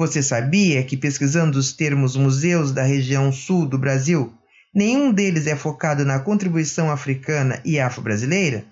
Você sabia que pesquisando os termos museus da região sul do Brasil, nenhum deles é focado na contribuição africana e afro-brasileira?